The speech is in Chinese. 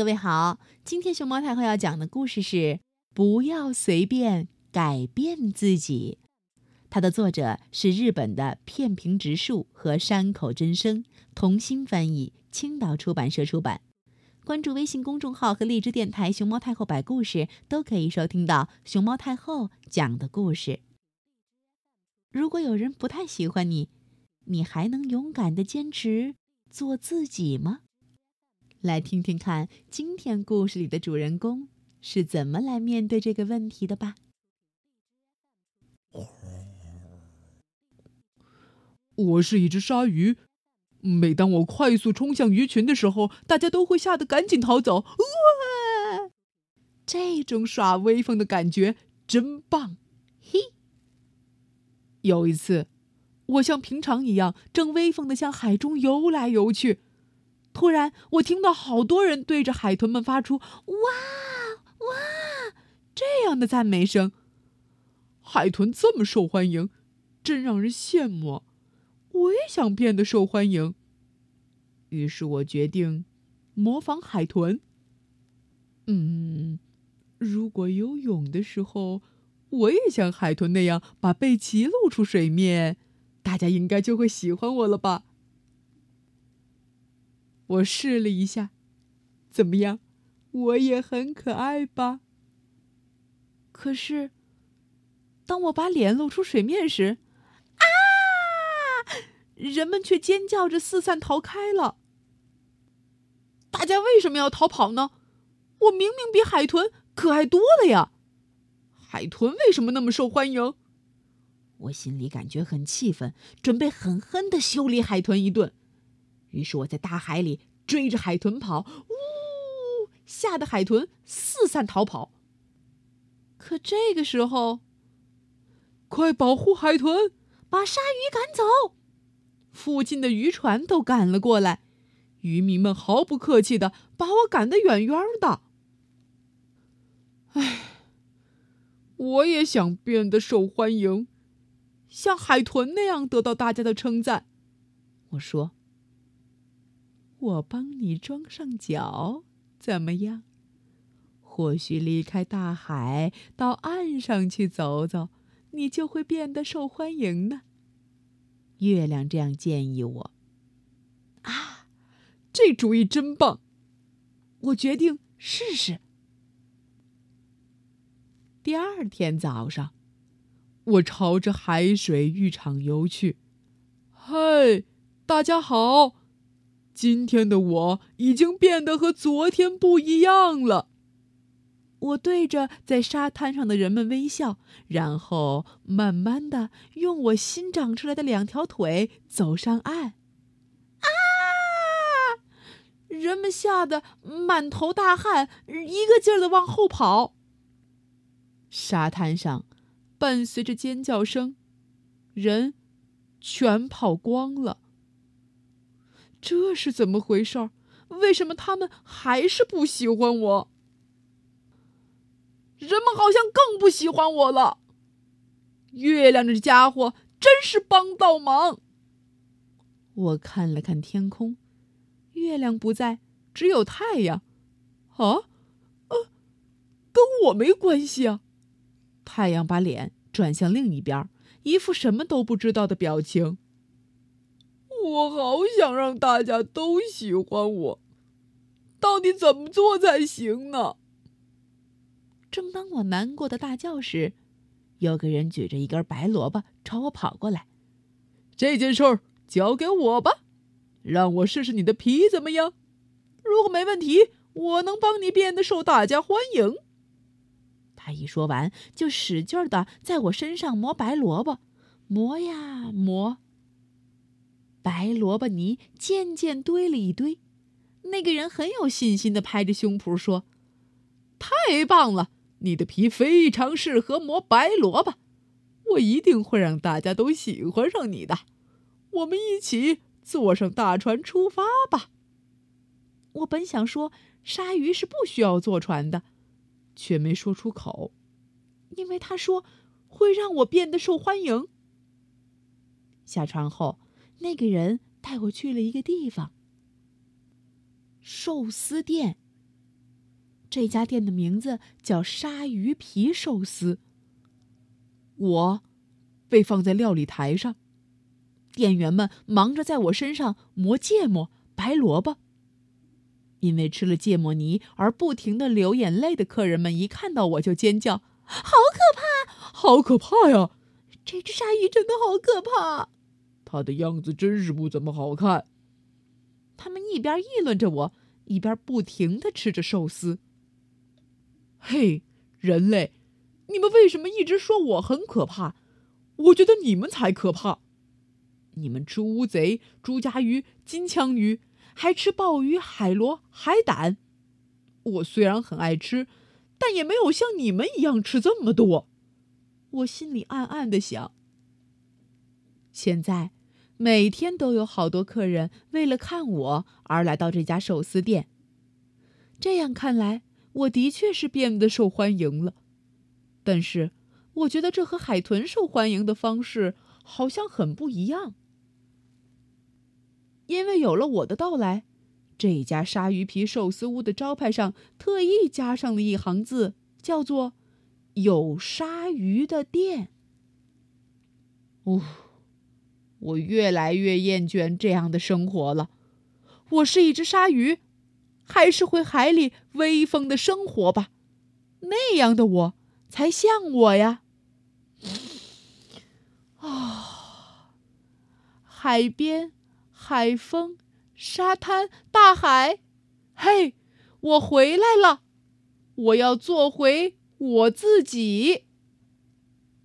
各位好，今天熊猫太后要讲的故事是“不要随便改变自己”。它的作者是日本的片平直树和山口真生，童心翻译，青岛出版社出版。关注微信公众号和荔枝电台“熊猫太后摆故事”，都可以收听到熊猫太后讲的故事。如果有人不太喜欢你，你还能勇敢的坚持做自己吗？来听听看，今天故事里的主人公是怎么来面对这个问题的吧。我是一只鲨鱼，每当我快速冲向鱼群的时候，大家都会吓得赶紧逃走。哇，这种耍威风的感觉真棒！嘿，有一次，我像平常一样，正威风的向海中游来游去。突然，我听到好多人对着海豚们发出“哇哇”这样的赞美声。海豚这么受欢迎，真让人羡慕。我也想变得受欢迎。于是我决定模仿海豚。嗯，如果游泳的时候，我也像海豚那样把背鳍露出水面，大家应该就会喜欢我了吧？我试了一下，怎么样？我也很可爱吧？可是，当我把脸露出水面时，啊！人们却尖叫着四散逃开了。大家为什么要逃跑呢？我明明比海豚可爱多了呀！海豚为什么那么受欢迎？我心里感觉很气愤，准备狠狠的修理海豚一顿。于是我在大海里追着海豚跑，呜，吓得海豚四散逃跑。可这个时候，快保护海豚，把鲨鱼赶走！附近的渔船都赶了过来，渔民们毫不客气的把我赶得远远的。唉，我也想变得受欢迎，像海豚那样得到大家的称赞。我说。我帮你装上脚，怎么样？或许离开大海，到岸上去走走，你就会变得受欢迎呢。月亮这样建议我。啊，这主意真棒！我决定试试。第二天早上，我朝着海水浴场游去。嗨，大家好！今天的我已经变得和昨天不一样了。我对着在沙滩上的人们微笑，然后慢慢的用我新长出来的两条腿走上岸。啊！人们吓得满头大汗，一个劲儿的往后跑。沙滩上伴随着尖叫声，人全跑光了。这是怎么回事儿？为什么他们还是不喜欢我？人们好像更不喜欢我了。月亮这家伙真是帮倒忙。我看了看天空，月亮不在，只有太阳。啊，呃，跟我没关系啊。太阳把脸转向另一边，一副什么都不知道的表情。我好想让大家都喜欢我，到底怎么做才行呢？正当我难过的大叫时，有个人举着一根白萝卜朝我跑过来。这件事儿交给我吧，让我试试你的皮怎么样？如果没问题，我能帮你变得受大家欢迎。他一说完，就使劲的在我身上磨白萝卜，磨呀磨。白萝卜泥渐渐堆了一堆，那个人很有信心的拍着胸脯说：“太棒了，你的皮非常适合磨白萝卜，我一定会让大家都喜欢上你的。我们一起坐上大船出发吧。”我本想说鲨鱼是不需要坐船的，却没说出口，因为他说会让我变得受欢迎。下船后。那个人带我去了一个地方。寿司店，这家店的名字叫鲨鱼皮寿司。我被放在料理台上，店员们忙着在我身上磨芥末、白萝卜。因为吃了芥末泥而不停的流眼泪的客人们，一看到我就尖叫：“好可怕！好可怕呀！这只鲨鱼真的好可怕！他的样子真是不怎么好看。”他们一边议论着我，一边不停的吃着寿司。嘿，人类，你们为什么一直说我很可怕？我觉得你们才可怕。你们吃乌贼、朱家鱼、金枪鱼。还吃鲍鱼、海螺、海胆。我虽然很爱吃，但也没有像你们一样吃这么多。我心里暗暗的想。现在，每天都有好多客人为了看我而来到这家寿司店。这样看来，我的确是变得受欢迎了。但是，我觉得这和海豚受欢迎的方式好像很不一样。因为有了我的到来，这家鲨鱼皮寿司屋的招牌上特意加上了一行字，叫做“有鲨鱼的店”。呜，我越来越厌倦这样的生活了。我是一只鲨鱼，还是回海里威风的生活吧？那样的我才像我呀！啊，海边。海风、沙滩、大海，嘿，我回来了！我要做回我自己。